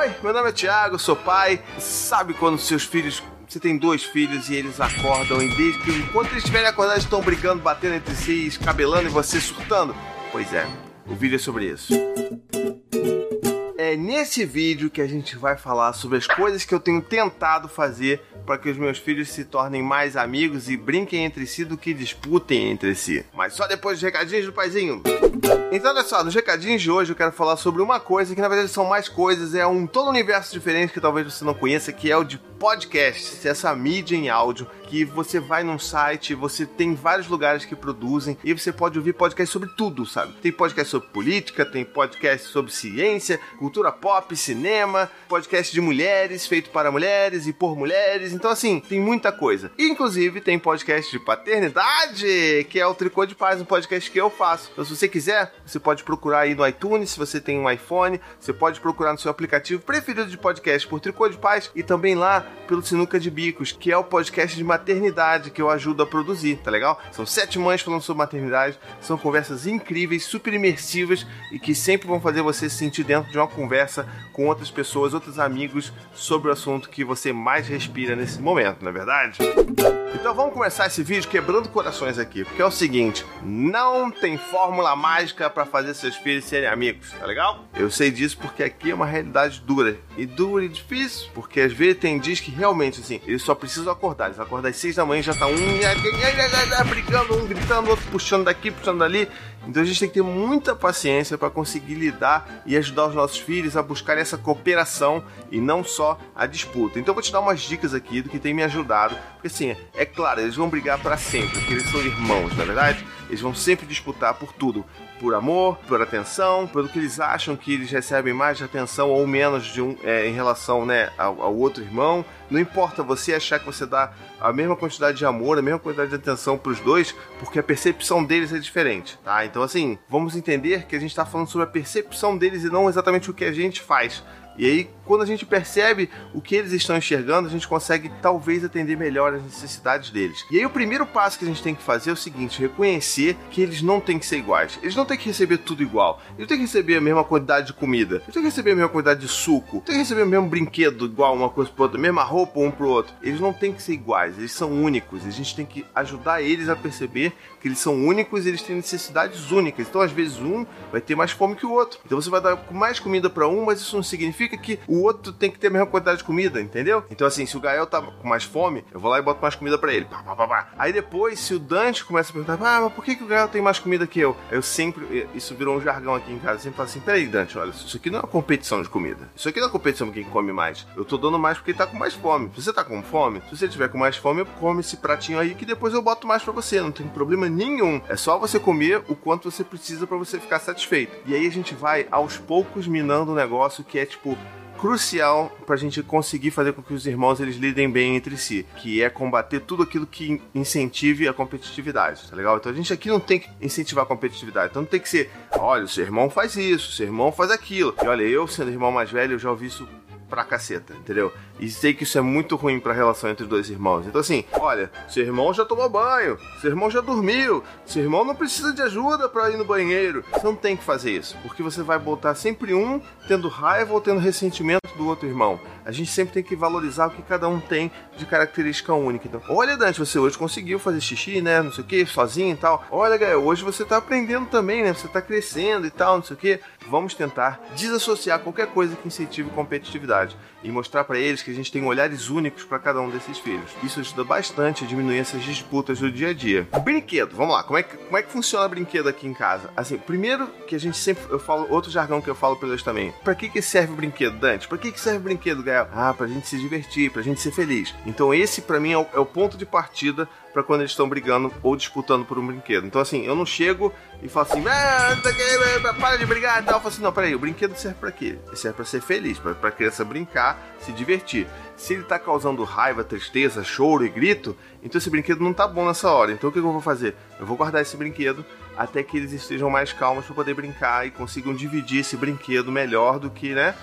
Oi, meu nome é Thiago, sou pai. Sabe quando seus filhos você tem dois filhos e eles acordam e desde que enquanto eles estiverem acordados estão brigando, batendo entre si, escabelando e você surtando? Pois é, o vídeo é sobre isso. É nesse vídeo que a gente vai falar sobre as coisas que eu tenho tentado fazer para que os meus filhos se tornem mais amigos e brinquem entre si do que disputem entre si. Mas só depois dos recadinhos do paizinho. Então, olha só, nos recadinhos de hoje eu quero falar sobre uma coisa que na verdade são mais coisas, é um todo universo diferente que talvez você não conheça, que é o de podcasts, essa mídia em áudio que você vai num site, você tem vários lugares que produzem e você pode ouvir podcast sobre tudo, sabe? Tem podcast sobre política, tem podcast sobre ciência, cultura pop, cinema, podcast de mulheres, feito para mulheres e por mulheres. Então, assim, tem muita coisa. Inclusive, tem podcast de paternidade, que é o Tricô de Paz, um podcast que eu faço. Então, se você quiser, você pode procurar aí no iTunes, se você tem um iPhone, você pode procurar no seu aplicativo preferido de podcast por Tricô de Paz e também lá pelo Sinuca de Bicos, que é o podcast de maternidade que eu ajudo a produzir, tá legal? São sete mães falando sobre maternidade, são conversas incríveis, super imersivas e que sempre vão fazer você se sentir dentro de uma conversa com outras pessoas, outros amigos sobre o assunto que você mais respira nesse momento, não é verdade? Então vamos começar esse vídeo quebrando corações aqui, porque é o seguinte: não tem fórmula mágica para fazer seus filhos serem amigos, tá legal? Eu sei disso porque aqui é uma realidade dura. E dura e difícil, porque às vezes tem dias que realmente assim, eles só precisam acordar. Eles acordam às seis da manhã já tá um brigando, um gritando, outro puxando daqui, puxando dali. Então a gente tem que ter muita paciência para conseguir lidar e ajudar os nossos filhos a buscar essa cooperação e não só a disputa. Então eu vou te dar umas dicas aqui do que tem me ajudado, porque assim, é claro, eles vão brigar para sempre, porque eles são irmãos, na é verdade? Eles vão sempre disputar por tudo, por amor, por atenção, pelo que eles acham que eles recebem mais atenção ou menos de um é, em relação, né, ao, ao outro irmão. Não importa você achar que você dá a mesma quantidade de amor, a mesma quantidade de atenção para os dois, porque a percepção deles é diferente, tá? Então, assim, vamos entender que a gente está falando sobre a percepção deles e não exatamente o que a gente faz. E aí, quando a gente percebe o que eles estão enxergando, a gente consegue talvez atender melhor as necessidades deles. E aí, o primeiro passo que a gente tem que fazer é o seguinte: reconhecer que eles não têm que ser iguais. Eles não têm que receber tudo igual. Eles têm que receber a mesma quantidade de comida. Eles têm que receber a mesma quantidade de suco. Eles têm que receber o mesmo brinquedo igual uma coisa para outra, mesma roupa um para o outro. Eles não têm que ser iguais. Eles são únicos. A gente tem que ajudar eles a perceber que eles são únicos e eles têm necessidades únicas. Então, às vezes, um vai ter mais fome que o outro. Então, você vai dar mais comida para um, mas isso não significa que o outro tem que ter a mesma quantidade de comida, entendeu? Então, assim, se o Gael tá com mais fome, eu vou lá e boto mais comida para ele. Pá, pá, pá, Aí depois, se o Dante começa a perguntar, ah, mas por que, que o Gael tem mais comida que eu? Eu sempre, isso virou um jargão aqui em casa, eu sempre falo assim, peraí, Dante, olha, isso aqui não é uma competição de comida. Isso aqui não é competição de quem come mais. Eu tô dando mais porque ele tá com mais fome. Se você tá com fome, se você tiver com mais fome, eu come esse pratinho aí que depois eu boto mais para você. Não tem problema nenhum. É só você comer o quanto você precisa para você ficar satisfeito. E aí a gente vai aos poucos minando o um negócio que é tipo crucial para a gente conseguir fazer com que os irmãos eles lidem bem entre si, que é combater tudo aquilo que incentive a competitividade, tá legal? Então a gente aqui não tem que incentivar a competitividade, então não tem que ser, olha, o seu irmão faz isso, o seu irmão faz aquilo. E olha, eu sendo irmão mais velho, eu já ouvi isso pra caceta, entendeu? E sei que isso é muito ruim pra relação entre dois irmãos. Então, assim, olha, seu irmão já tomou banho, seu irmão já dormiu, seu irmão não precisa de ajuda para ir no banheiro. Você não tem que fazer isso, porque você vai botar sempre um tendo raiva ou tendo ressentimento do outro irmão. A gente sempre tem que valorizar o que cada um tem de característica única. Então, olha, Dante, você hoje conseguiu fazer xixi, né? Não sei o que, sozinho e tal. Olha, Gael, hoje você tá aprendendo também, né? Você tá crescendo e tal, não sei o que. Vamos tentar desassociar qualquer coisa que incentive competitividade e mostrar para eles que a gente tem olhares únicos para cada um desses filhos. Isso ajuda bastante a diminuir essas disputas do dia a dia. Brinquedo, vamos lá, como é que, como é que funciona brinquedo aqui em casa? Assim, primeiro que a gente sempre, eu falo, outro jargão que eu falo para eles também. Para que que serve o brinquedo, Dante? Para que que serve o brinquedo, Gael? Ah, pra gente se divertir, pra gente ser feliz. Então esse para mim é o, é o ponto de partida para quando eles estão brigando ou disputando por um brinquedo. Então, assim, eu não chego e falo assim, ah, para de brigar e tal. Eu falo assim, não, peraí, o brinquedo serve para quê? Serve para ser feliz, para a criança brincar, se divertir. Se ele tá causando raiva, tristeza, choro e grito, então esse brinquedo não tá bom nessa hora. Então o que eu vou fazer? Eu vou guardar esse brinquedo até que eles estejam mais calmos para poder brincar e consigam dividir esse brinquedo melhor do que, né,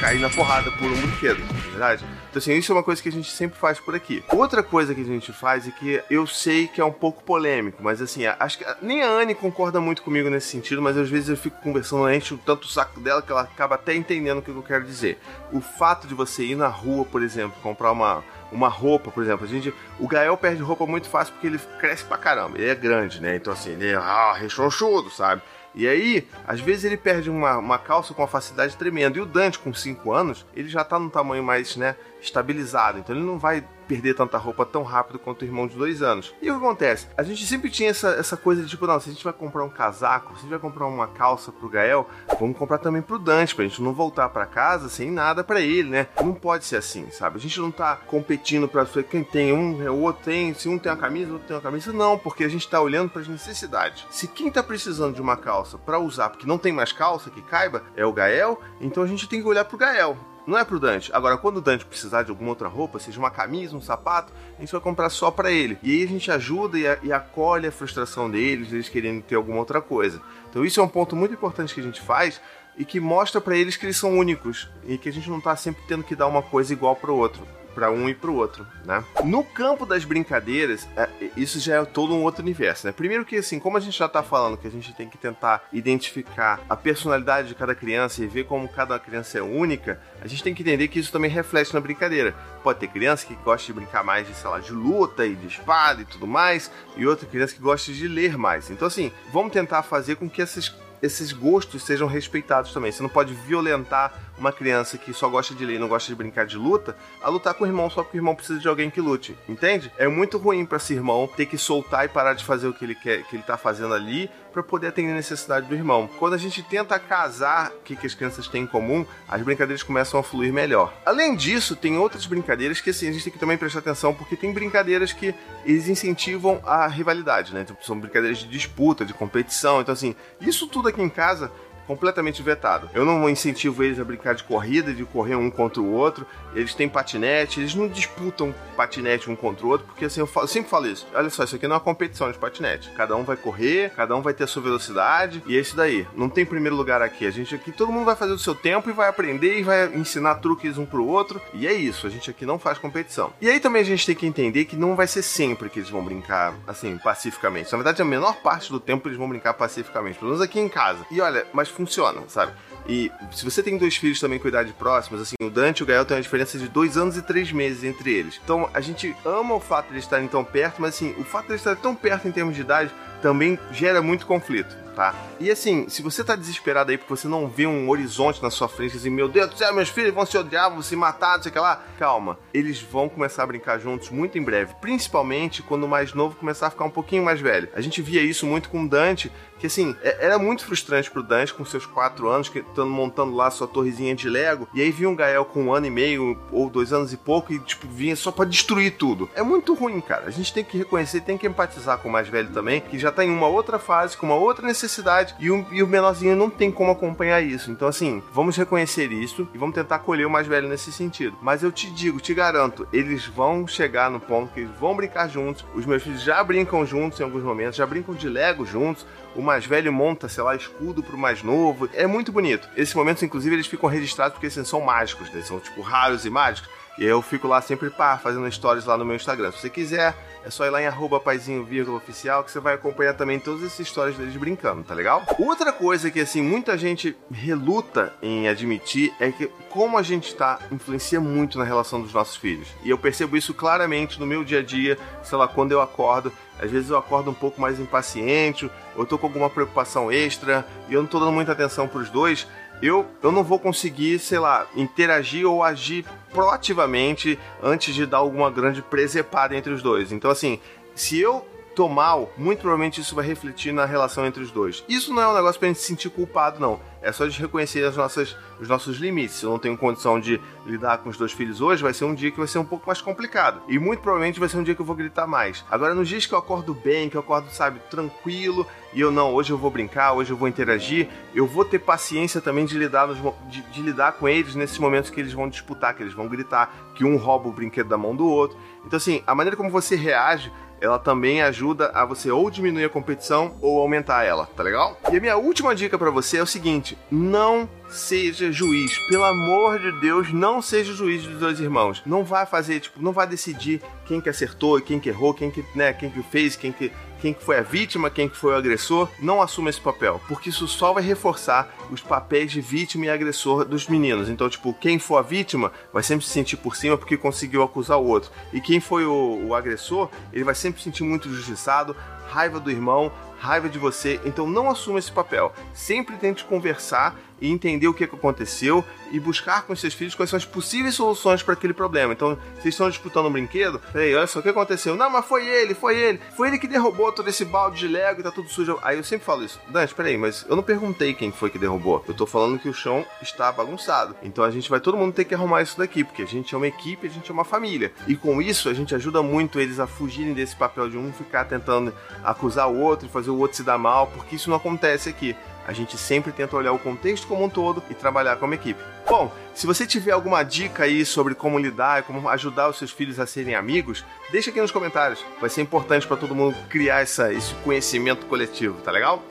cair na porrada por um brinquedo, é verdade? Então, assim, isso é uma coisa que a gente sempre faz por aqui. Outra coisa que a gente faz e que eu sei que é um pouco polêmico, mas assim, acho que nem a Anne concorda muito comigo nesse sentido, mas às vezes eu fico conversando, enche tanto o saco dela que ela acaba até entendendo o que eu quero dizer. O fato de você ir na rua, por exemplo, comprar uma uma roupa, por exemplo. A gente, o Gael perde roupa muito fácil porque ele cresce pra caramba. Ele é grande, né? Então, assim, ele é ah, rechonchudo, sabe? E aí, às vezes ele perde uma, uma calça com uma facilidade tremenda. E o Dante, com 5 anos, ele já tá num tamanho mais, né, estabilizado. Então ele não vai perder tanta roupa tão rápido quanto o irmão de dois anos. E o que acontece? A gente sempre tinha essa, essa coisa de tipo, não, se a gente vai comprar um casaco, se a gente vai comprar uma calça pro Gael, vamos comprar também pro Dante, pra gente não voltar para casa sem nada para ele, né? Não pode ser assim, sabe? A gente não tá competindo pra quem tem um, é o outro tem, se um tem uma camisa, o outro tem uma camisa, não, porque a gente tá olhando para as necessidades. Se quem tá precisando de uma calça para usar, porque não tem mais calça que caiba, é o Gael, então a gente tem que olhar pro Gael. Não é pro Dante. Agora, quando o Dante precisar de alguma outra roupa, seja uma camisa, um sapato, a gente vai comprar só para ele. E aí a gente ajuda e, a, e acolhe a frustração deles, eles querendo ter alguma outra coisa. Então isso é um ponto muito importante que a gente faz e que mostra para eles que eles são únicos e que a gente não tá sempre tendo que dar uma coisa igual pro outro para um e para o outro, né? No campo das brincadeiras, é, isso já é todo um outro universo, né? Primeiro que assim, como a gente já tá falando que a gente tem que tentar identificar a personalidade de cada criança e ver como cada criança é única, a gente tem que entender que isso também reflete na brincadeira. Pode ter criança que gosta de brincar mais de, sei lá, de luta e de espada e tudo mais, e outra criança que gosta de ler mais. Então assim, vamos tentar fazer com que essas esses gostos sejam respeitados também. Você não pode violentar uma criança que só gosta de ler e não gosta de brincar de luta a lutar com o irmão só porque o irmão precisa de alguém que lute, entende? É muito ruim para esse irmão ter que soltar e parar de fazer o que ele quer, que ele tá fazendo ali para poder atender a necessidade do irmão. Quando a gente tenta casar o que, que as crianças têm em comum, as brincadeiras começam a fluir melhor. Além disso, tem outras brincadeiras que assim, a gente tem que também prestar atenção, porque tem brincadeiras que eles incentivam a rivalidade, né? Então, são brincadeiras de disputa, de competição. Então, assim, isso tudo aqui em casa completamente vetado. Eu não incentivo eles a brincar de corrida, de correr um contra o outro. Eles têm patinete, eles não disputam patinete um contra o outro, porque assim, eu, falo, eu sempre falo isso. Olha só, isso aqui não é uma competição de patinete. Cada um vai correr, cada um vai ter a sua velocidade, e é isso daí. Não tem primeiro lugar aqui. A gente aqui, todo mundo vai fazer o seu tempo e vai aprender e vai ensinar truques um pro outro, e é isso. A gente aqui não faz competição. E aí também a gente tem que entender que não vai ser sempre que eles vão brincar, assim, pacificamente. Na verdade, a menor parte do tempo eles vão brincar pacificamente, pelo menos aqui em casa. E olha, mas funciona, sabe? E se você tem dois filhos também com idade próximas, assim, o Dante e o Gael tem uma diferença de dois anos e três meses entre eles. Então a gente ama o fato de eles estarem tão perto, mas assim, o fato de eles estarem tão perto em termos de idade também gera muito conflito tá? E assim, se você tá desesperado aí porque você não vê um horizonte na sua frente, assim, meu Deus do céu, meus filhos vão se odiar, vão se matar, não sei o que lá, calma. Eles vão começar a brincar juntos muito em breve, principalmente quando o mais novo começar a ficar um pouquinho mais velho. A gente via isso muito com o Dante, que assim, é, era muito frustrante pro Dante com seus quatro anos, que estando montando lá sua torrezinha de Lego, e aí vinha um Gael com um ano e meio ou dois anos e pouco e tipo vinha só para destruir tudo. É muito ruim, cara. A gente tem que reconhecer, tem que empatizar com o mais velho também, que já tá em uma outra fase, com uma outra necessidade, e o, e o menorzinho não tem como acompanhar isso. Então, assim, vamos reconhecer isso e vamos tentar acolher o mais velho nesse sentido. Mas eu te digo, te garanto, eles vão chegar no ponto que eles vão brincar juntos. Os meus filhos já brincam juntos em alguns momentos, já brincam de Lego juntos o mais velho monta, sei lá, escudo pro mais novo. É muito bonito. Esses momentos, inclusive, eles ficam registrados porque assim, são mágicos, né? são tipo raros e mágicos. E eu fico lá sempre, pá, fazendo stories lá no meu Instagram. Se você quiser, é só ir lá em arroba paizinho, oficial, que você vai acompanhar também todas essas histórias deles brincando, tá legal? Outra coisa que, assim, muita gente reluta em admitir é que como a gente tá influencia muito na relação dos nossos filhos. E eu percebo isso claramente no meu dia a dia, sei lá, quando eu acordo. Às vezes eu acordo um pouco mais impaciente, ou eu tô com alguma preocupação extra, e eu não tô dando muita atenção pros dois eu, eu não vou conseguir, sei lá, interagir ou agir proativamente antes de dar alguma grande presepada entre os dois. Então, assim, se eu tô mal, muito provavelmente isso vai refletir na relação entre os dois. Isso não é um negócio pra gente se sentir culpado, não. É só de reconhecer as nossas, os nossos limites. Se eu não tenho condição de lidar com os dois filhos hoje, vai ser um dia que vai ser um pouco mais complicado. E muito provavelmente vai ser um dia que eu vou gritar mais. Agora, nos dias que eu acordo bem, que eu acordo, sabe, tranquilo, e eu não, hoje eu vou brincar, hoje eu vou interagir, eu vou ter paciência também de lidar, nos, de, de lidar com eles nesses momentos que eles vão disputar, que eles vão gritar, que um rouba o brinquedo da mão do outro. Então, assim, a maneira como você reage ela também ajuda a você ou diminuir a competição ou aumentar ela, tá legal? E a minha última dica para você é o seguinte: não seja juiz. Pelo amor de Deus, não seja juiz dos dois irmãos. Não vai fazer, tipo, não vai decidir quem que acertou quem que errou, quem que, né, quem que fez, quem que quem que foi a vítima, quem que foi o agressor, não assuma esse papel, porque isso só vai reforçar os papéis de vítima e agressor dos meninos. Então, tipo, quem for a vítima vai sempre se sentir por cima porque conseguiu acusar o outro. E quem foi o, o agressor, ele vai sempre se sentir muito injustiçado, raiva do irmão, raiva de você, então não assuma esse papel. Sempre tente conversar e entender o que aconteceu e buscar com seus filhos quais são as possíveis soluções para aquele problema. Então, vocês estão disputando um brinquedo, peraí, olha só o que aconteceu. Não, mas foi ele, foi ele. Foi ele que derrubou todo esse balde de Lego e tá tudo sujo. Aí eu sempre falo isso. Dante, peraí, mas eu não perguntei quem foi que derrubou. Eu tô falando que o chão está bagunçado. Então a gente vai todo mundo ter que arrumar isso daqui, porque a gente é uma equipe, a gente é uma família. E com isso a gente ajuda muito eles a fugirem desse papel de um ficar tentando acusar o outro e fazer o outro se dar mal, porque isso não acontece aqui. A gente sempre tenta olhar o contexto como um todo e trabalhar como equipe. Bom, se você tiver alguma dica aí sobre como lidar e como ajudar os seus filhos a serem amigos, deixa aqui nos comentários. Vai ser importante para todo mundo criar essa, esse conhecimento coletivo, tá legal?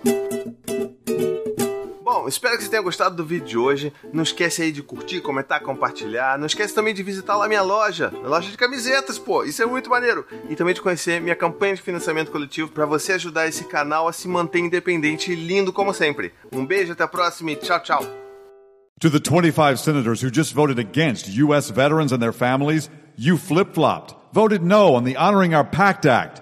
Bom, espero que você tenha gostado do vídeo de hoje. Não esquece aí de curtir, comentar, compartilhar. Não esquece também de visitar lá minha loja, a loja de camisetas, pô. Isso é muito maneiro. E também de conhecer minha campanha de financiamento coletivo para você ajudar esse canal a se manter independente e lindo como sempre. Um beijo, até a próxima e tchau, tchau. To the 25 senators who just voted against U.S. veterans and their families, you flip-flopped. Voted no on the Honoring Our Pact Act.